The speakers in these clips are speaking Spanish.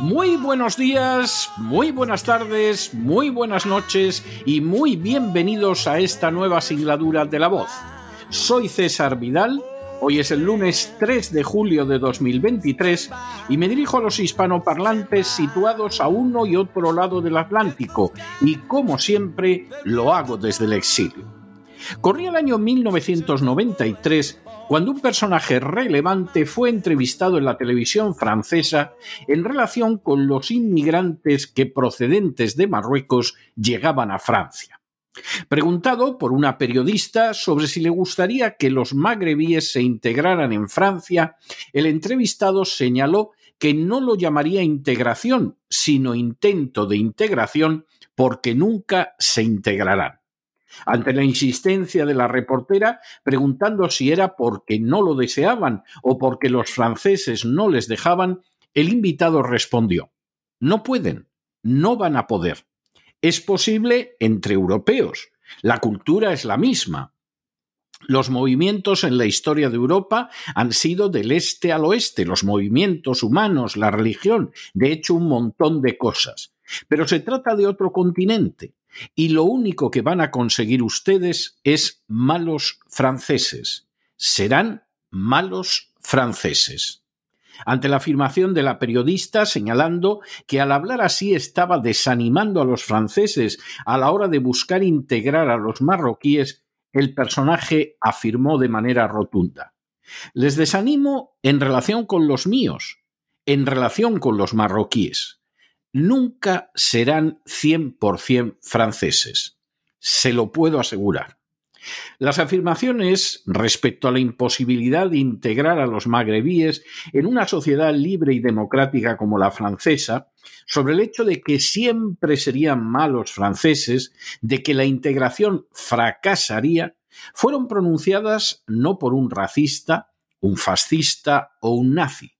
Muy buenos días, muy buenas tardes, muy buenas noches y muy bienvenidos a esta nueva singladura de la voz. Soy César Vidal, hoy es el lunes 3 de julio de 2023 y me dirijo a los hispanoparlantes situados a uno y otro lado del Atlántico y como siempre lo hago desde el exilio. Corría el año 1993 cuando un personaje relevante fue entrevistado en la televisión francesa en relación con los inmigrantes que procedentes de Marruecos llegaban a Francia. Preguntado por una periodista sobre si le gustaría que los magrebíes se integraran en Francia, el entrevistado señaló que no lo llamaría integración, sino intento de integración, porque nunca se integrarán. Ante la insistencia de la reportera, preguntando si era porque no lo deseaban o porque los franceses no les dejaban, el invitado respondió No pueden, no van a poder. Es posible entre europeos. La cultura es la misma. Los movimientos en la historia de Europa han sido del este al oeste, los movimientos humanos, la religión, de hecho un montón de cosas. Pero se trata de otro continente, y lo único que van a conseguir ustedes es malos franceses. Serán malos franceses. Ante la afirmación de la periodista señalando que al hablar así estaba desanimando a los franceses a la hora de buscar integrar a los marroquíes, el personaje afirmó de manera rotunda. Les desanimo en relación con los míos, en relación con los marroquíes nunca serán 100% franceses. Se lo puedo asegurar. Las afirmaciones respecto a la imposibilidad de integrar a los magrebíes en una sociedad libre y democrática como la francesa, sobre el hecho de que siempre serían malos franceses, de que la integración fracasaría, fueron pronunciadas no por un racista, un fascista o un nazi.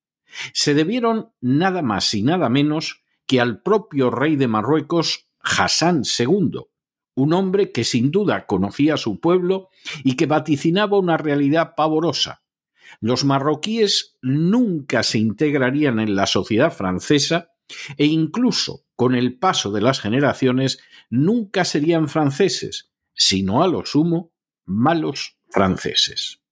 Se debieron nada más y nada menos que al propio rey de Marruecos, Hassan II, un hombre que sin duda conocía a su pueblo y que vaticinaba una realidad pavorosa. Los marroquíes nunca se integrarían en la sociedad francesa e incluso con el paso de las generaciones nunca serían franceses, sino a lo sumo malos franceses.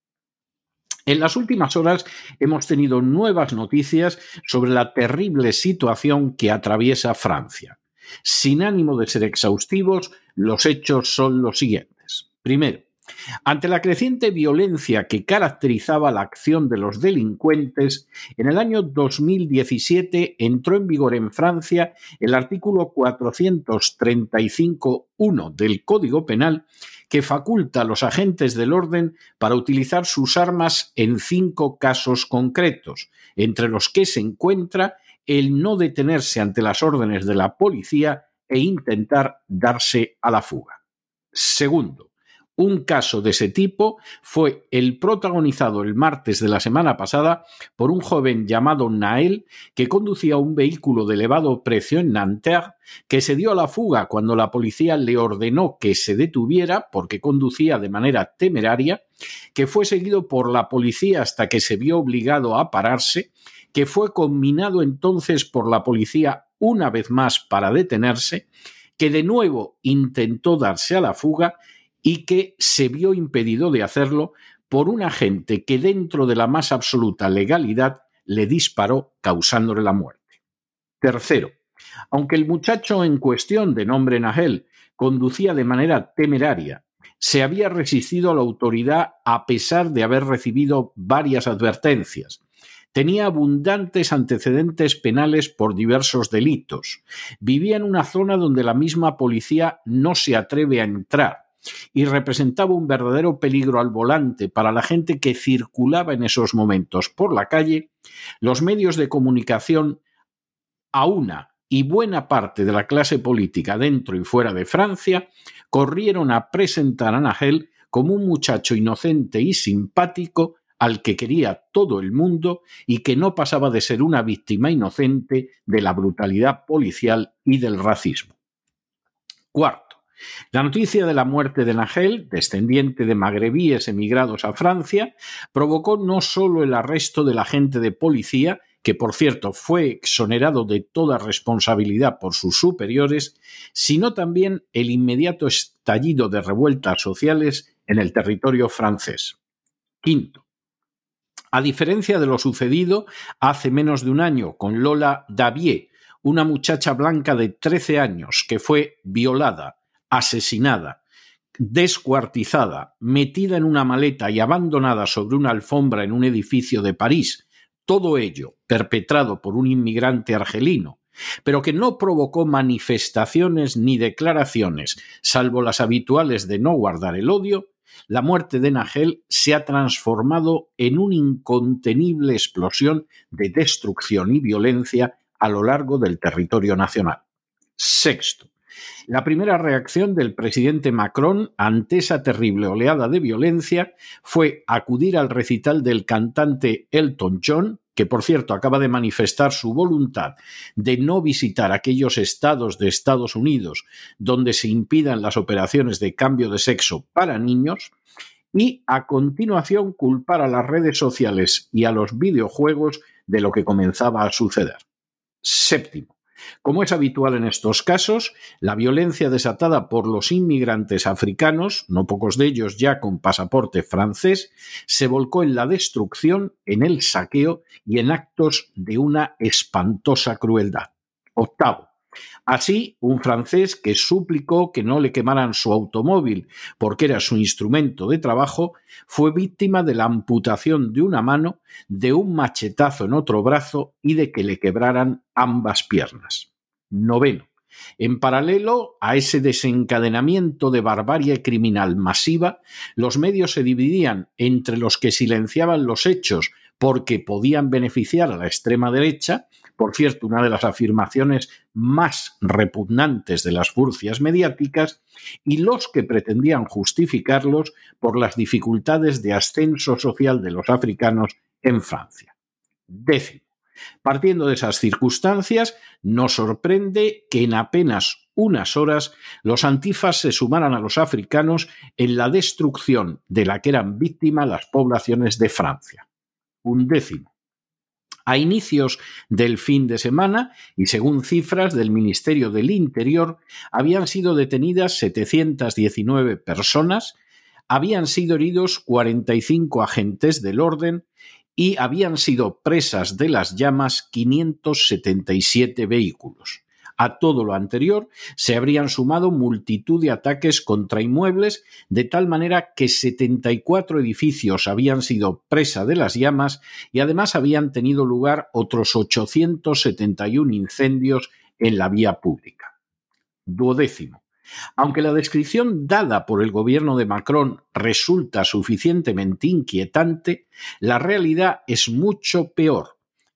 En las últimas horas hemos tenido nuevas noticias sobre la terrible situación que atraviesa Francia. Sin ánimo de ser exhaustivos, los hechos son los siguientes. Primero, ante la creciente violencia que caracterizaba la acción de los delincuentes, en el año 2017 entró en vigor en Francia el artículo 435.1 del Código Penal que faculta a los agentes del orden para utilizar sus armas en cinco casos concretos, entre los que se encuentra el no detenerse ante las órdenes de la policía e intentar darse a la fuga. Segundo, un caso de ese tipo fue el protagonizado el martes de la semana pasada por un joven llamado Nael que conducía un vehículo de elevado precio en Nanterre que se dio a la fuga cuando la policía le ordenó que se detuviera porque conducía de manera temeraria, que fue seguido por la policía hasta que se vio obligado a pararse, que fue combinado entonces por la policía una vez más para detenerse, que de nuevo intentó darse a la fuga y que se vio impedido de hacerlo por un agente que dentro de la más absoluta legalidad le disparó causándole la muerte. Tercero, aunque el muchacho en cuestión de nombre Nahel conducía de manera temeraria, se había resistido a la autoridad a pesar de haber recibido varias advertencias, Tenía abundantes antecedentes penales por diversos delitos. Vivía en una zona donde la misma policía no se atreve a entrar y representaba un verdadero peligro al volante para la gente que circulaba en esos momentos por la calle, los medios de comunicación a una y buena parte de la clase política dentro y fuera de Francia corrieron a presentar a Nagel como un muchacho inocente y simpático al que quería todo el mundo y que no pasaba de ser una víctima inocente de la brutalidad policial y del racismo. Cuarto, la noticia de la muerte de Nagel, descendiente de magrebíes emigrados a Francia, provocó no solo el arresto del agente de policía, que por cierto fue exonerado de toda responsabilidad por sus superiores, sino también el inmediato estallido de revueltas sociales en el territorio francés. Quinto, a diferencia de lo sucedido hace menos de un año con Lola Davier, una muchacha blanca de 13 años que fue violada, asesinada, descuartizada, metida en una maleta y abandonada sobre una alfombra en un edificio de París, todo ello perpetrado por un inmigrante argelino, pero que no provocó manifestaciones ni declaraciones, salvo las habituales de no guardar el odio, la muerte de Nagel se ha transformado en una incontenible explosión de destrucción y violencia a lo largo del territorio nacional. Sexto, la primera reacción del presidente Macron ante esa terrible oleada de violencia fue acudir al recital del cantante Elton John, que por cierto acaba de manifestar su voluntad de no visitar aquellos estados de Estados Unidos donde se impidan las operaciones de cambio de sexo para niños, y a continuación culpar a las redes sociales y a los videojuegos de lo que comenzaba a suceder. Séptimo, como es habitual en estos casos, la violencia desatada por los inmigrantes africanos, no pocos de ellos ya con pasaporte francés, se volcó en la destrucción, en el saqueo y en actos de una espantosa crueldad. Octavo, Así, un francés que suplicó que no le quemaran su automóvil porque era su instrumento de trabajo, fue víctima de la amputación de una mano, de un machetazo en otro brazo y de que le quebraran ambas piernas. Noveno. En paralelo a ese desencadenamiento de barbarie criminal masiva, los medios se dividían entre los que silenciaban los hechos porque podían beneficiar a la extrema derecha, por cierto, una de las afirmaciones más repugnantes de las furcias mediáticas, y los que pretendían justificarlos por las dificultades de ascenso social de los africanos en Francia. Décimo. Partiendo de esas circunstancias, nos sorprende que en apenas unas horas los antifas se sumaran a los africanos en la destrucción de la que eran víctimas las poblaciones de Francia. Un décimo. A inicios del fin de semana, y según cifras del Ministerio del Interior, habían sido detenidas 719 personas, habían sido heridos 45 agentes del orden y habían sido presas de las llamas 577 vehículos. A todo lo anterior se habrían sumado multitud de ataques contra inmuebles, de tal manera que 74 edificios habían sido presa de las llamas y además habían tenido lugar otros 871 incendios en la vía pública. Duodécimo. Aunque la descripción dada por el gobierno de Macron resulta suficientemente inquietante, la realidad es mucho peor,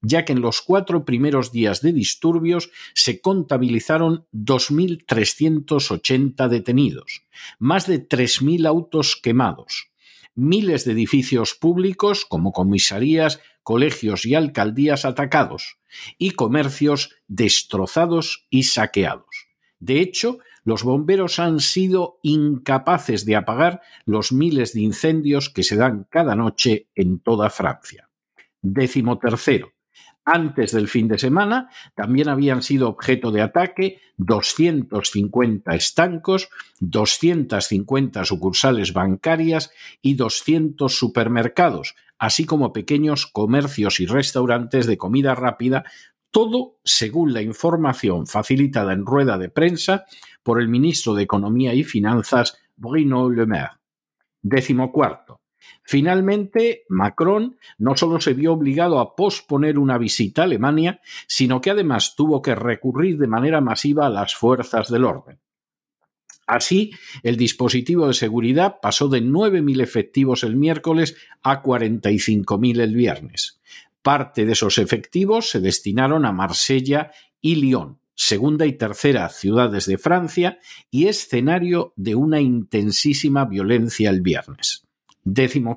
ya que en los cuatro primeros días de disturbios se contabilizaron 2.380 detenidos, más de 3.000 autos quemados, miles de edificios públicos como comisarías, colegios y alcaldías atacados, y comercios destrozados y saqueados. De hecho, los bomberos han sido incapaces de apagar los miles de incendios que se dan cada noche en toda Francia. Décimo tercero. Antes del fin de semana también habían sido objeto de ataque 250 estancos, 250 sucursales bancarias y 200 supermercados, así como pequeños comercios y restaurantes de comida rápida todo según la información facilitada en rueda de prensa por el ministro de Economía y Finanzas, Bruno Le Maire. Décimo cuarto. Finalmente, Macron no solo se vio obligado a posponer una visita a Alemania, sino que además tuvo que recurrir de manera masiva a las fuerzas del orden. Así, el dispositivo de seguridad pasó de 9.000 efectivos el miércoles a 45.000 el viernes. Parte de esos efectivos se destinaron a Marsella y Lyon, segunda y tercera ciudades de Francia y escenario de una intensísima violencia el viernes. Décimo.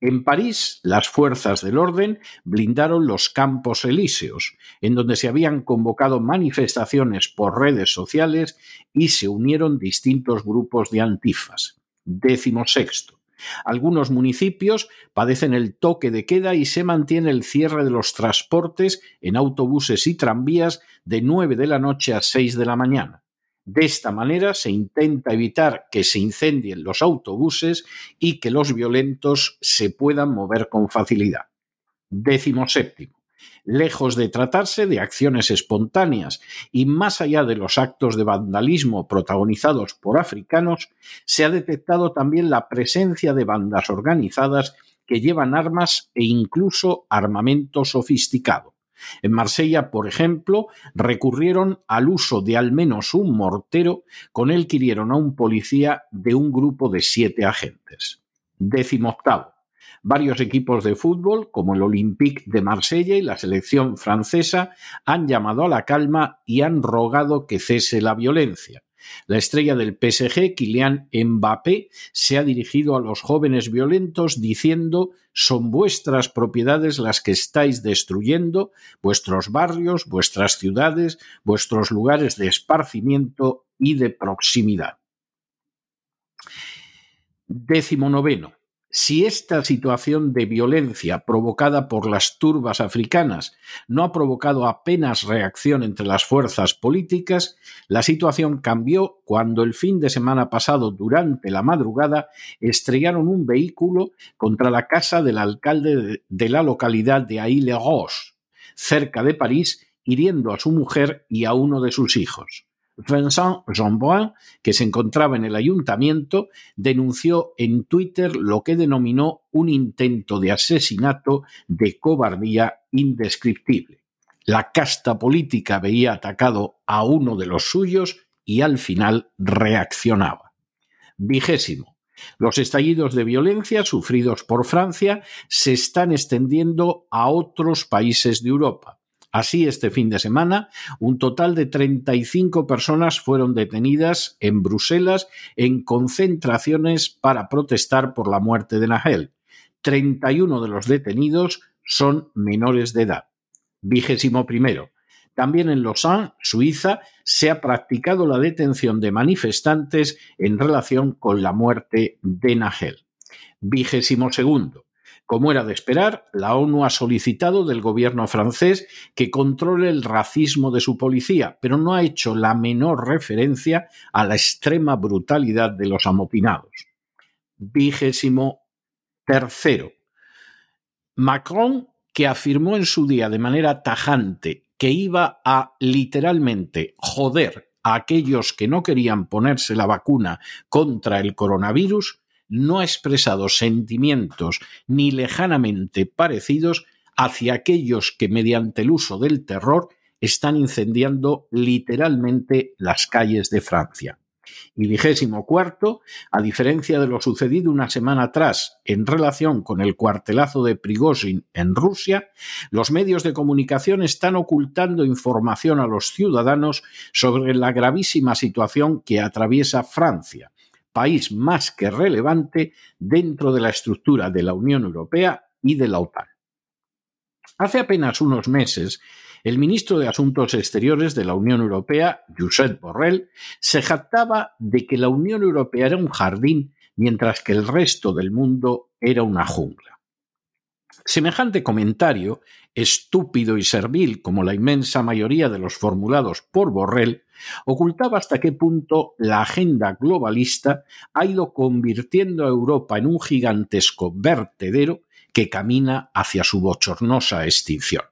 En París, las fuerzas del orden blindaron los campos elíseos, en donde se habían convocado manifestaciones por redes sociales y se unieron distintos grupos de antifas. Décimo sexto. Algunos municipios padecen el toque de queda y se mantiene el cierre de los transportes en autobuses y tranvías de 9 de la noche a 6 de la mañana. De esta manera se intenta evitar que se incendien los autobuses y que los violentos se puedan mover con facilidad. Décimo séptimo lejos de tratarse de acciones espontáneas y más allá de los actos de vandalismo protagonizados por africanos, se ha detectado también la presencia de bandas organizadas que llevan armas e incluso armamento sofisticado. En Marsella, por ejemplo, recurrieron al uso de al menos un mortero con el que hirieron a un policía de un grupo de siete agentes. Décimo octavo. Varios equipos de fútbol, como el Olympique de Marsella y la selección francesa, han llamado a la calma y han rogado que cese la violencia. La estrella del PSG, Kylian Mbappé, se ha dirigido a los jóvenes violentos diciendo son vuestras propiedades las que estáis destruyendo, vuestros barrios, vuestras ciudades, vuestros lugares de esparcimiento y de proximidad. Décimo noveno. Si esta situación de violencia provocada por las turbas africanas no ha provocado apenas reacción entre las fuerzas políticas, la situación cambió cuando el fin de semana pasado, durante la madrugada, estrellaron un vehículo contra la casa del alcalde de la localidad de Aix-les-Roches, cerca de París, hiriendo a su mujer y a uno de sus hijos. Vincent Jeanbrun, que se encontraba en el ayuntamiento, denunció en Twitter lo que denominó un intento de asesinato de cobardía indescriptible. La casta política veía atacado a uno de los suyos y al final reaccionaba. Vigésimo. Los estallidos de violencia sufridos por Francia se están extendiendo a otros países de Europa. Así, este fin de semana, un total de 35 personas fueron detenidas en Bruselas en concentraciones para protestar por la muerte de Nahel. 31 de los detenidos son menores de edad. Vigésimo primero. También en Lausanne, Suiza, se ha practicado la detención de manifestantes en relación con la muerte de Nahel. Vigésimo segundo. Como era de esperar, la ONU ha solicitado del gobierno francés que controle el racismo de su policía, pero no ha hecho la menor referencia a la extrema brutalidad de los amotinados. Vigésimo tercero. Macron, que afirmó en su día de manera tajante que iba a literalmente joder a aquellos que no querían ponerse la vacuna contra el coronavirus, no ha expresado sentimientos ni lejanamente parecidos hacia aquellos que mediante el uso del terror están incendiando literalmente las calles de Francia. Y vigésimo cuarto, a diferencia de lo sucedido una semana atrás en relación con el cuartelazo de Prigozhin en Rusia, los medios de comunicación están ocultando información a los ciudadanos sobre la gravísima situación que atraviesa Francia, país más que relevante dentro de la estructura de la Unión Europea y de la OTAN. Hace apenas unos meses, el ministro de Asuntos Exteriores de la Unión Europea, Josep Borrell, se jactaba de que la Unión Europea era un jardín mientras que el resto del mundo era una jungla. Semejante comentario, estúpido y servil como la inmensa mayoría de los formulados por Borrell, ocultaba hasta qué punto la agenda globalista ha ido convirtiendo a Europa en un gigantesco vertedero que camina hacia su bochornosa extinción.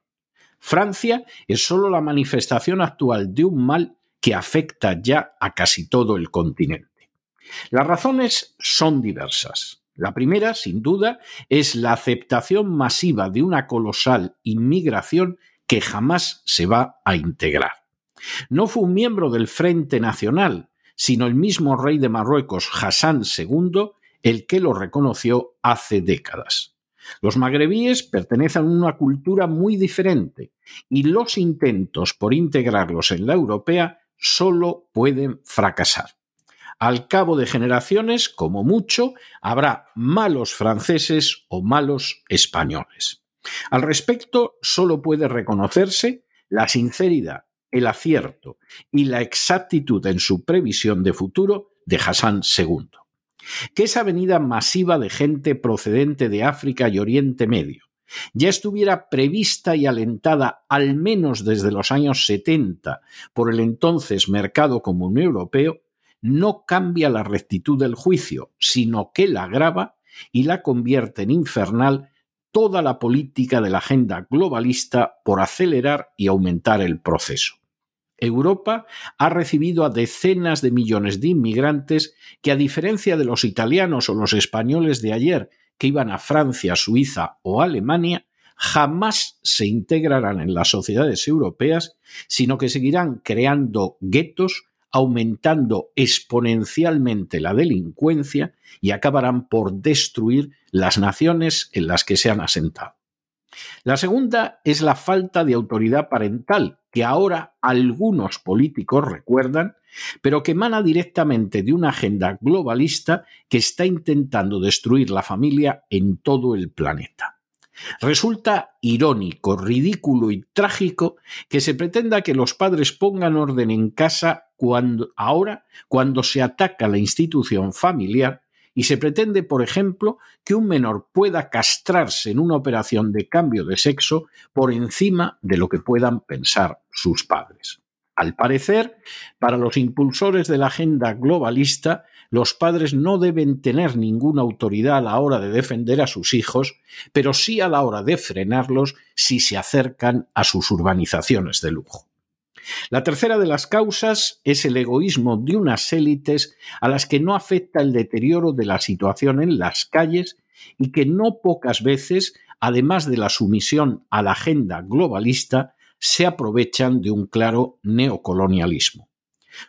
Francia es solo la manifestación actual de un mal que afecta ya a casi todo el continente. Las razones son diversas. La primera, sin duda, es la aceptación masiva de una colosal inmigración que jamás se va a integrar. No fue un miembro del Frente Nacional, sino el mismo rey de Marruecos, Hassan II, el que lo reconoció hace décadas. Los magrebíes pertenecen a una cultura muy diferente y los intentos por integrarlos en la europea solo pueden fracasar. Al cabo de generaciones, como mucho, habrá malos franceses o malos españoles. Al respecto, solo puede reconocerse la sinceridad, el acierto y la exactitud en su previsión de futuro de Hassan II. Que esa venida masiva de gente procedente de África y Oriente Medio ya estuviera prevista y alentada al menos desde los años 70 por el entonces mercado común europeo, no cambia la rectitud del juicio, sino que la agrava y la convierte en infernal toda la política de la agenda globalista por acelerar y aumentar el proceso. Europa ha recibido a decenas de millones de inmigrantes que, a diferencia de los italianos o los españoles de ayer que iban a Francia, Suiza o Alemania, jamás se integrarán en las sociedades europeas, sino que seguirán creando guetos aumentando exponencialmente la delincuencia y acabarán por destruir las naciones en las que se han asentado. La segunda es la falta de autoridad parental, que ahora algunos políticos recuerdan, pero que emana directamente de una agenda globalista que está intentando destruir la familia en todo el planeta. Resulta irónico, ridículo y trágico que se pretenda que los padres pongan orden en casa cuando, ahora cuando se ataca la institución familiar y se pretende, por ejemplo, que un menor pueda castrarse en una operación de cambio de sexo por encima de lo que puedan pensar sus padres. Al parecer, para los impulsores de la agenda globalista, los padres no deben tener ninguna autoridad a la hora de defender a sus hijos, pero sí a la hora de frenarlos si se acercan a sus urbanizaciones de lujo. La tercera de las causas es el egoísmo de unas élites a las que no afecta el deterioro de la situación en las calles y que no pocas veces, además de la sumisión a la agenda globalista, se aprovechan de un claro neocolonialismo.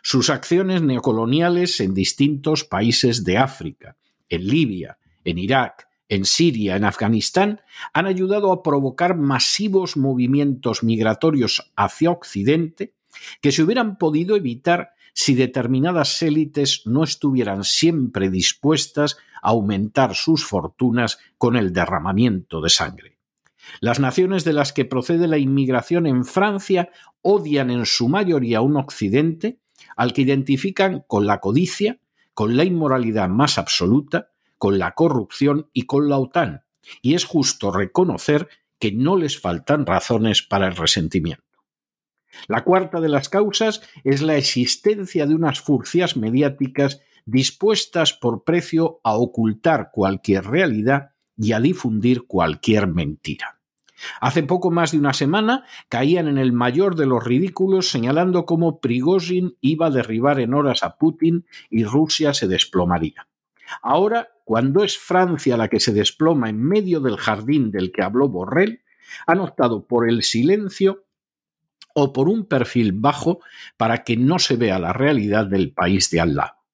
Sus acciones neocoloniales en distintos países de África, en Libia, en Irak, en Siria, en Afganistán, han ayudado a provocar masivos movimientos migratorios hacia Occidente que se hubieran podido evitar si determinadas élites no estuvieran siempre dispuestas a aumentar sus fortunas con el derramamiento de sangre. Las naciones de las que procede la inmigración en Francia odian en su mayoría un Occidente al que identifican con la codicia, con la inmoralidad más absoluta, con la corrupción y con la OTAN, y es justo reconocer que no les faltan razones para el resentimiento. La cuarta de las causas es la existencia de unas furcias mediáticas dispuestas por precio a ocultar cualquier realidad y a difundir cualquier mentira. Hace poco más de una semana caían en el mayor de los ridículos señalando cómo Prigozhin iba a derribar en horas a Putin y Rusia se desplomaría. Ahora, cuando es Francia la que se desploma en medio del jardín del que habló Borrell, han optado por el silencio o por un perfil bajo para que no se vea la realidad del país de al lado.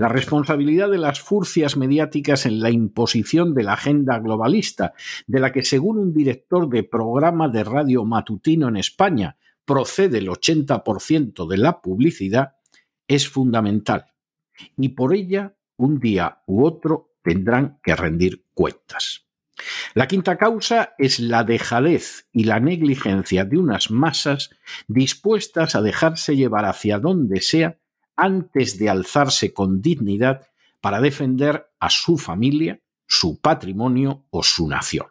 La responsabilidad de las furcias mediáticas en la imposición de la agenda globalista, de la que según un director de programa de radio matutino en España procede el 80% de la publicidad, es fundamental. Y por ella, un día u otro, tendrán que rendir cuentas. La quinta causa es la dejadez y la negligencia de unas masas dispuestas a dejarse llevar hacia donde sea antes de alzarse con dignidad para defender a su familia, su patrimonio o su nación.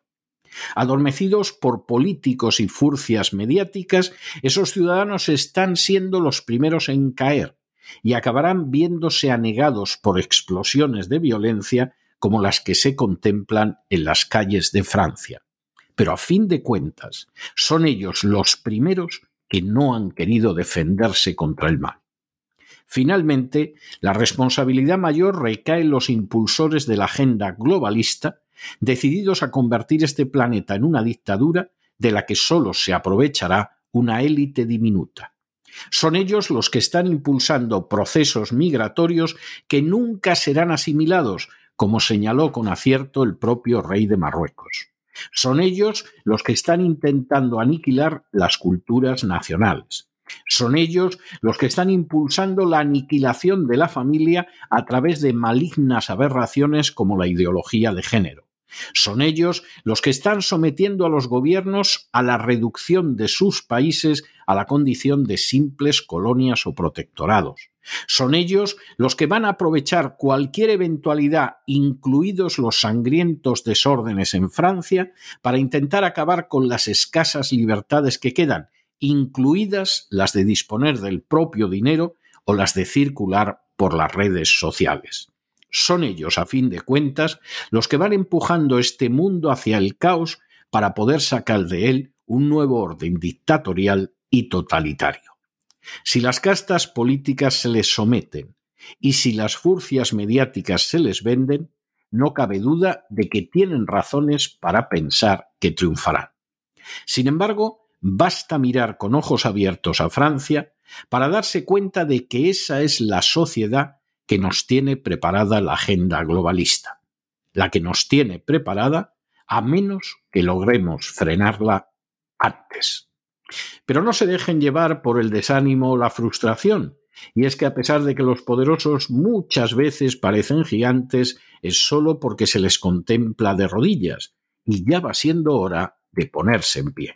Adormecidos por políticos y furcias mediáticas, esos ciudadanos están siendo los primeros en caer y acabarán viéndose anegados por explosiones de violencia como las que se contemplan en las calles de Francia. Pero a fin de cuentas, son ellos los primeros que no han querido defenderse contra el mal. Finalmente, la responsabilidad mayor recae en los impulsores de la agenda globalista, decididos a convertir este planeta en una dictadura de la que sólo se aprovechará una élite diminuta. Son ellos los que están impulsando procesos migratorios que nunca serán asimilados, como señaló con acierto el propio rey de Marruecos. Son ellos los que están intentando aniquilar las culturas nacionales. Son ellos los que están impulsando la aniquilación de la familia a través de malignas aberraciones como la ideología de género. Son ellos los que están sometiendo a los gobiernos a la reducción de sus países a la condición de simples colonias o protectorados. Son ellos los que van a aprovechar cualquier eventualidad, incluidos los sangrientos desórdenes en Francia, para intentar acabar con las escasas libertades que quedan, incluidas las de disponer del propio dinero o las de circular por las redes sociales. Son ellos, a fin de cuentas, los que van empujando este mundo hacia el caos para poder sacar de él un nuevo orden dictatorial y totalitario. Si las castas políticas se les someten y si las furcias mediáticas se les venden, no cabe duda de que tienen razones para pensar que triunfarán. Sin embargo, basta mirar con ojos abiertos a Francia para darse cuenta de que esa es la sociedad que nos tiene preparada la agenda globalista, la que nos tiene preparada a menos que logremos frenarla antes. Pero no se dejen llevar por el desánimo o la frustración, y es que a pesar de que los poderosos muchas veces parecen gigantes, es solo porque se les contempla de rodillas, y ya va siendo hora de ponerse en pie.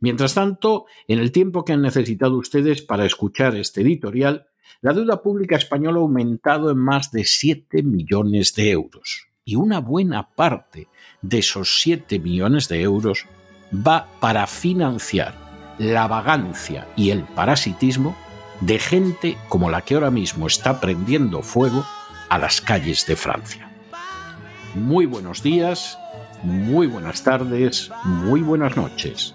Mientras tanto, en el tiempo que han necesitado ustedes para escuchar este editorial, la deuda pública española ha aumentado en más de 7 millones de euros y una buena parte de esos 7 millones de euros va para financiar la vagancia y el parasitismo de gente como la que ahora mismo está prendiendo fuego a las calles de Francia. Muy buenos días, muy buenas tardes, muy buenas noches.